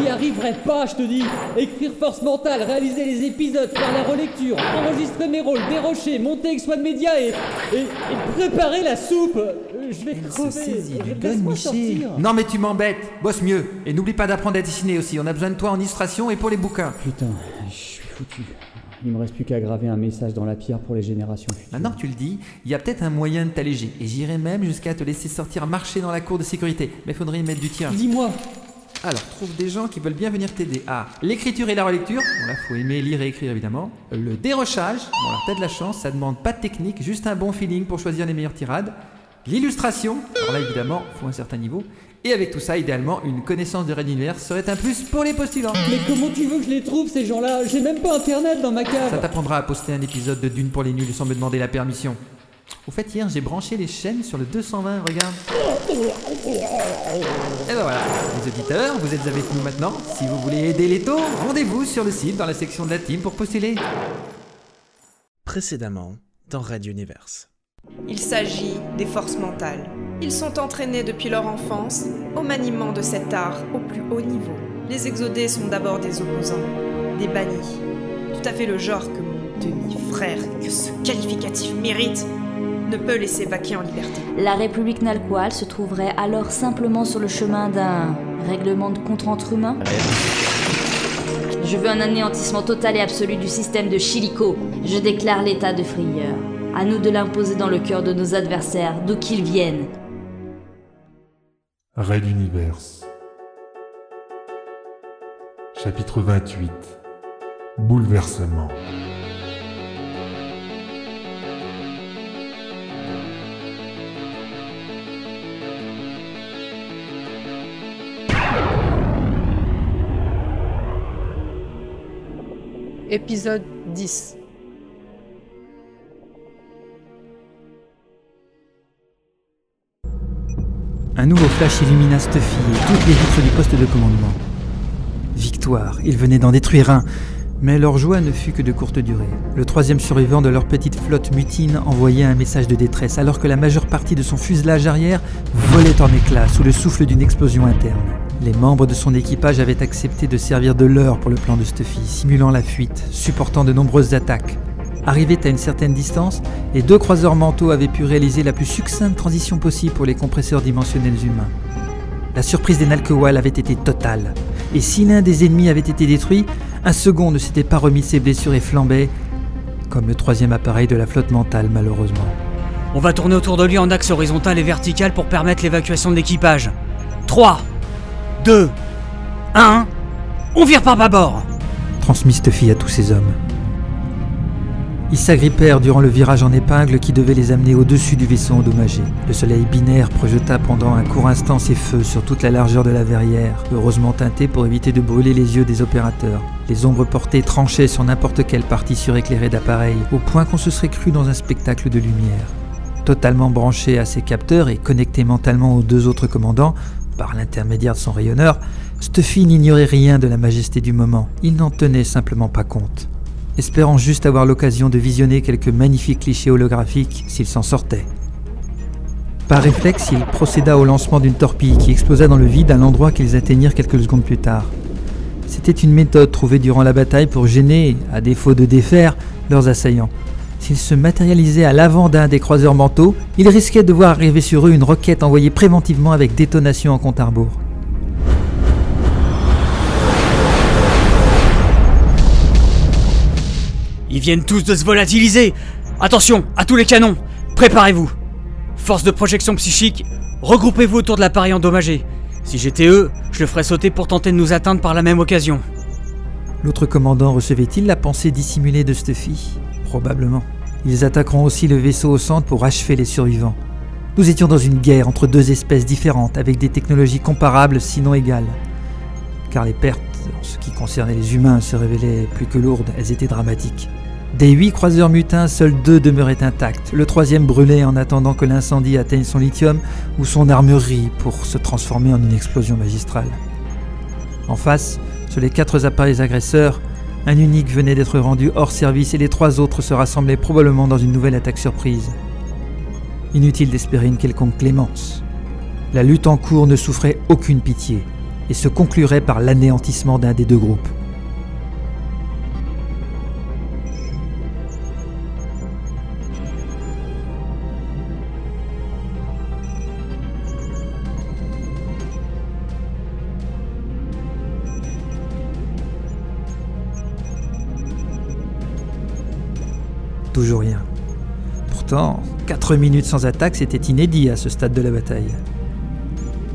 J'y arriverai pas, je te dis. Écrire force mentale, réaliser les épisodes, faire la relecture, enregistrer mes rôles, dérocher, monter avec Swan Media et, et, et préparer la soupe. Euh, Je vais Elle se crever. saisit du Laisse-moi gun, Miché. sortir. Non mais tu m'embêtes, bosse mieux. Et n'oublie pas d'apprendre à dessiner aussi, on a besoin de toi en illustration et pour les bouquins. Putain, je suis foutu. Il me reste plus qu'à graver un message dans la pierre pour les générations futures. Maintenant que tu le dis, il y a peut-être un moyen de t'alléger. Et j'irai même jusqu'à te laisser sortir marcher dans la cour de sécurité. Mais faudrait y mettre du tien. Dis-moi, Alors, trouve des gens qui veulent bien venir t'aider. Ah, l'écriture et la relecture. Bon là, faut aimer lire et écrire évidemment. Le dérochage. Bon alors, t'as de la chance, ça demande pas de technique, juste un bon feeling pour choisir les meilleures tirades. L'illustration. Alors là, évidemment, faut un certain niveau. Et avec tout ça, idéalement, une connaissance de Red Universe serait un plus pour les postulants. mais comment tu veux que je les trouve ces gens-là? J'ai même pas internet dans ma cave. Ça t'apprendra à poster un épisode de Dune pour les nuls sans me demander la permission. Au fait, hier, j'ai branché les chaînes sur le 220, regarde. Et ben voilà, les auditeurs, vous êtes avec nous maintenant. Si vous voulez aider les taux, rendez-vous sur le site dans la section de la team pour postuler. Précédemment, dans Red Universe. Il s'agit des forces mentales. Ils sont entraînés depuis leur enfance au maniement de cet art au plus haut niveau. Les exodés sont d'abord des opposants, des bannis. Tout à fait le genre que mon demi-frère, que ce qualificatif mérite, ne peut laisser vaquer en liberté. La République Nalqual se trouverait alors simplement sur le chemin d'un règlement de compte entre humains Je veux un anéantissement total et absolu du système de Chilico. Je déclare l'état de frayeur. À nous de l'imposer dans le cœur de nos adversaires, d'où qu'ils viennent. Raid Universe. Chapitre 28. Bouleversement. Épisode 10. Un nouveau flash illumina Stuffy et toutes les vitres du poste de commandement. Victoire, ils venaient d'en détruire un, mais leur joie ne fut que de courte durée. Le troisième survivant de leur petite flotte mutine envoyait un message de détresse alors que la majeure partie de son fuselage arrière volait en éclats sous le souffle d'une explosion interne. Les membres de son équipage avaient accepté de servir de leurre pour le plan de Stuffy, simulant la fuite, supportant de nombreuses attaques. Arrivés à une certaine distance, les deux croiseurs mentaux avaient pu réaliser la plus succincte transition possible pour les compresseurs dimensionnels humains. La surprise des Nalkewal avait été totale, et si l'un des ennemis avait été détruit, un second ne s'était pas remis ses blessures et flambait, comme le troisième appareil de la flotte mentale malheureusement. On va tourner autour de lui en axe horizontal et vertical pour permettre l'évacuation de l'équipage. 3, 2, 1, on vire par bâbord transmis Stuffy à tous ses hommes. Ils s'agrippèrent durant le virage en épingle qui devait les amener au-dessus du vaisseau endommagé. Le soleil binaire projeta pendant un court instant ses feux sur toute la largeur de la verrière, heureusement teintée pour éviter de brûler les yeux des opérateurs. Les ombres portées tranchaient sur n'importe quelle partie suréclairée d'appareil, au point qu'on se serait cru dans un spectacle de lumière. Totalement branché à ses capteurs et connecté mentalement aux deux autres commandants, par l'intermédiaire de son rayonneur, Stuffy n'ignorait rien de la majesté du moment. Il n'en tenait simplement pas compte espérant juste avoir l'occasion de visionner quelques magnifiques clichés holographiques s'il s'en sortait. Par réflexe, il procéda au lancement d'une torpille qui explosa dans le vide à l'endroit qu'ils atteignirent quelques secondes plus tard. C'était une méthode trouvée durant la bataille pour gêner, à défaut de défaire, leurs assaillants. S'ils se matérialisaient à l'avant d'un des croiseurs mentaux, ils risquaient de voir arriver sur eux une roquette envoyée préventivement avec détonation en compte à rebours. Ils viennent tous de se volatiliser Attention, à tous les canons Préparez-vous Force de projection psychique, regroupez-vous autour de l'appareil endommagé. Si j'étais eux, je le ferais sauter pour tenter de nous atteindre par la même occasion. L'autre commandant recevait-il la pensée dissimulée de Stuffy? Probablement. Ils attaqueront aussi le vaisseau au centre pour achever les survivants. Nous étions dans une guerre entre deux espèces différentes avec des technologies comparables sinon égales. Car les pertes, en ce qui concernait les humains, se révélaient plus que lourdes, elles étaient dramatiques. Des huit croiseurs mutins, seuls deux demeuraient intacts. Le troisième brûlait en attendant que l'incendie atteigne son lithium ou son armurerie pour se transformer en une explosion magistrale. En face, sur les quatre appareils agresseurs, un unique venait d'être rendu hors service et les trois autres se rassemblaient probablement dans une nouvelle attaque surprise. Inutile d'espérer une quelconque clémence. La lutte en cours ne souffrait aucune pitié. et se conclurait par l'anéantissement d'un des deux groupes. Pourtant, 4 minutes sans attaque, c'était inédit à ce stade de la bataille.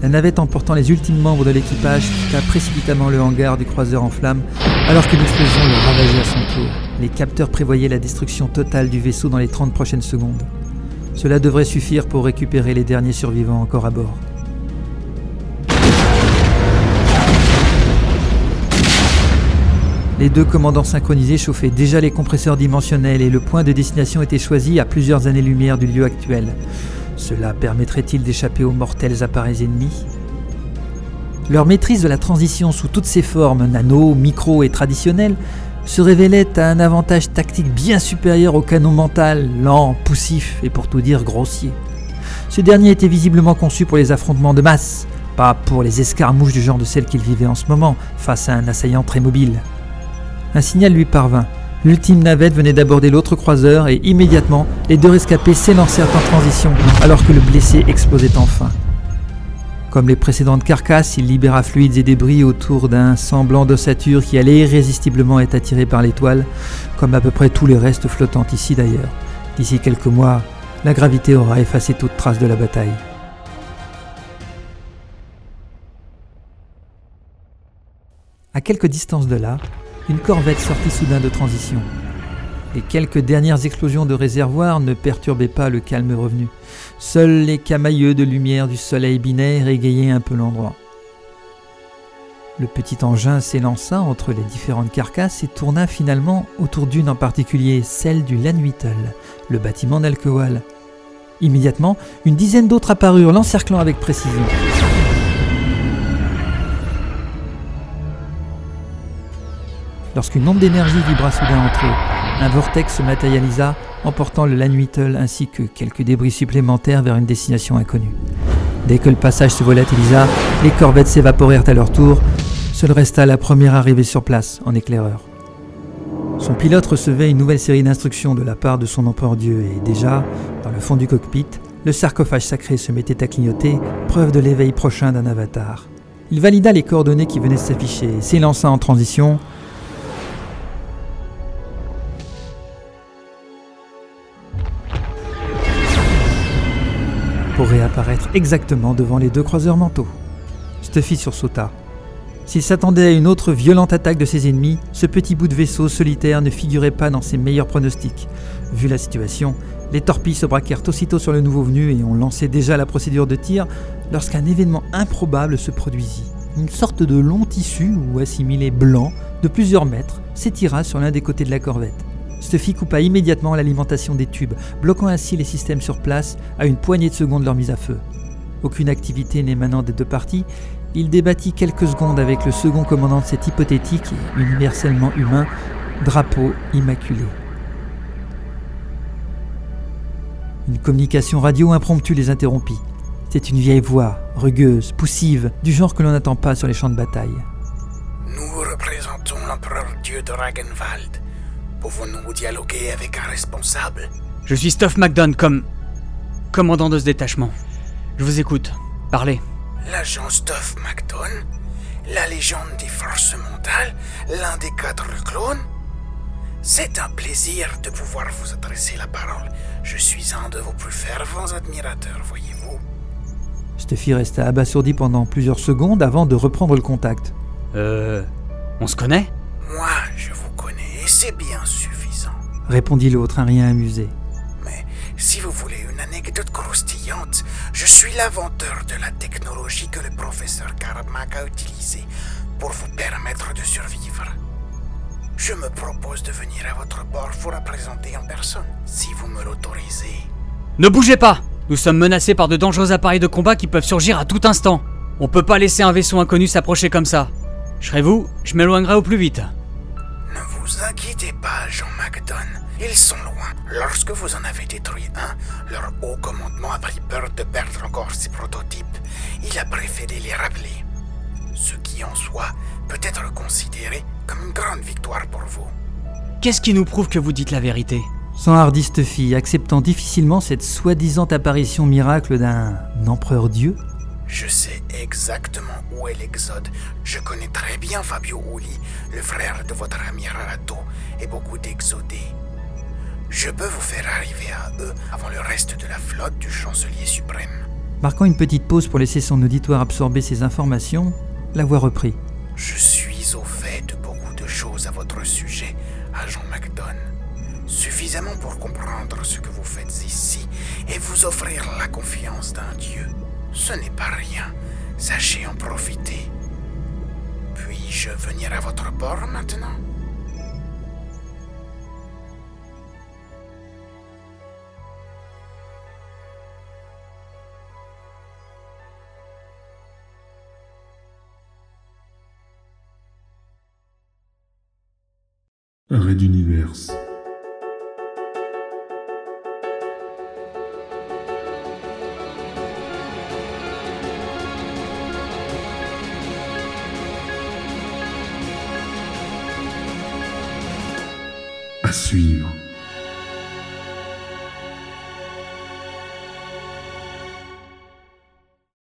La navette emportant les ultimes membres de l'équipage quitta précipitamment le hangar du croiseur en flammes alors que l'explosion le ravageait à son tour. Les capteurs prévoyaient la destruction totale du vaisseau dans les 30 prochaines secondes. Cela devrait suffire pour récupérer les derniers survivants encore à bord. Les deux commandants synchronisés chauffaient déjà les compresseurs dimensionnels et le point de destination était choisi à plusieurs années-lumière du lieu actuel. Cela permettrait-il d'échapper aux mortels appareils ennemis? Leur maîtrise de la transition sous toutes ses formes, nano, micro et traditionnelles, se révélait à un avantage tactique bien supérieur au canon mental, lent, poussif et pour tout dire grossier. Ce dernier était visiblement conçu pour les affrontements de masse, pas pour les escarmouches du genre de celles qu'il vivait en ce moment, face à un assaillant très mobile. Un signal lui parvint. L'ultime navette venait d'aborder l'autre croiseur et immédiatement, les deux rescapés s'élancèrent en transition alors que le blessé explosait enfin. Comme les précédentes carcasses, il libéra fluides et débris autour d'un semblant d'ossature qui allait irrésistiblement être attiré par l'étoile, comme à peu près tous les restes flottants ici d'ailleurs. D'ici quelques mois, la gravité aura effacé toute trace de la bataille. À quelque distance de là, une corvette sortit soudain de transition. Les quelques dernières explosions de réservoir ne perturbaient pas le calme revenu. Seuls les camailleux de lumière du soleil binaire égayaient un peu l'endroit. Le petit engin s'élança entre les différentes carcasses et tourna finalement autour d'une en particulier, celle du Lanwittel, le bâtiment d'Alcoal. Immédiatement, une dizaine d'autres apparurent, l'encerclant avec précision. Lorsqu'une onde d'énergie vibra soudain entre eux, un vortex se matérialisa, emportant le Lanwittel ainsi que quelques débris supplémentaires vers une destination inconnue. Dès que le passage se volatilisa, les corvettes s'évaporèrent à leur tour. Seul resta la première arrivée sur place, en éclaireur. Son pilote recevait une nouvelle série d'instructions de la part de son empereur Dieu et déjà, dans le fond du cockpit, le sarcophage sacré se mettait à clignoter, preuve de l'éveil prochain d'un avatar. Il valida les coordonnées qui venaient de s'afficher et s'élança en transition, pour réapparaître exactement devant les deux croiseurs mentaux. Stuffy sursauta. S'il s'attendait à une autre violente attaque de ses ennemis, ce petit bout de vaisseau solitaire ne figurait pas dans ses meilleurs pronostics. Vu la situation, les torpilles se braquèrent aussitôt sur le nouveau venu et on lançait déjà la procédure de tir lorsqu'un événement improbable se produisit. Une sorte de long tissu ou assimilé blanc de plusieurs mètres s'étira sur l'un des côtés de la corvette. Stuffy coupa immédiatement l'alimentation des tubes, bloquant ainsi les systèmes sur place à une poignée de secondes leur mise à feu. Aucune activité n'émanant des deux parties, il débattit quelques secondes avec le second commandant de cet hypothétique et universellement humain drapeau immaculé. Une communication radio impromptue les interrompit. C'était une vieille voix, rugueuse, poussive, du genre que l'on n'attend pas sur les champs de bataille. Nous représentons l'empereur Dieu de Ragenwald. Pouvons-nous dialoguer avec un responsable? Je suis Stuff McDonald comme. commandant de ce détachement. Je vous écoute. Parlez. L'agent Stuff McDonald La légende des forces mentales? L'un des quatre clones? C'est un plaisir de pouvoir vous adresser la parole. Je suis un de vos plus fervents admirateurs, voyez-vous. Stuffy resta abasourdi pendant plusieurs secondes avant de reprendre le contact. Euh. On se connaît? Vous connais et c'est bien suffisant. Répondit l'autre, un rien amusé. Mais si vous voulez une anecdote croustillante, je suis l'inventeur de la technologie que le professeur Karmak a utilisée pour vous permettre de survivre. Je me propose de venir à votre bord pour la présenter en personne, si vous me l'autorisez. Ne bougez pas Nous sommes menacés par de dangereux appareils de combat qui peuvent surgir à tout instant. On peut pas laisser un vaisseau inconnu s'approcher comme ça. Je serais vous, je m'éloignerai au plus vite. Ne vous inquiétez pas, Jean McDon. Ils sont loin. Lorsque vous en avez détruit un, leur haut commandement a pris peur de perdre encore ses prototypes. Il a préféré les rappeler. Ce qui en soi peut être considéré comme une grande victoire pour vous. Qu'est-ce qui nous prouve que vous dites la vérité? S'enhardit fille, acceptant difficilement cette soi-disant apparition miracle d'un empereur dieu. Je sais exactement où est l'Exode. Je connais très bien Fabio Uli, le frère de votre ami Rarato, et beaucoup d'exodés. Je peux vous faire arriver à eux avant le reste de la flotte du chancelier suprême. Marquant une petite pause pour laisser son auditoire absorber ces informations, la voix reprit. Je suis au fait de beaucoup de choses à votre sujet, agent MacDon. Suffisamment pour comprendre ce que vous faites ici et vous offrir la confiance d'un dieu. Ce n'est pas rien. Sachez en profiter. Puis-je venir à votre bord maintenant? Arrêt d'univers. À suivre.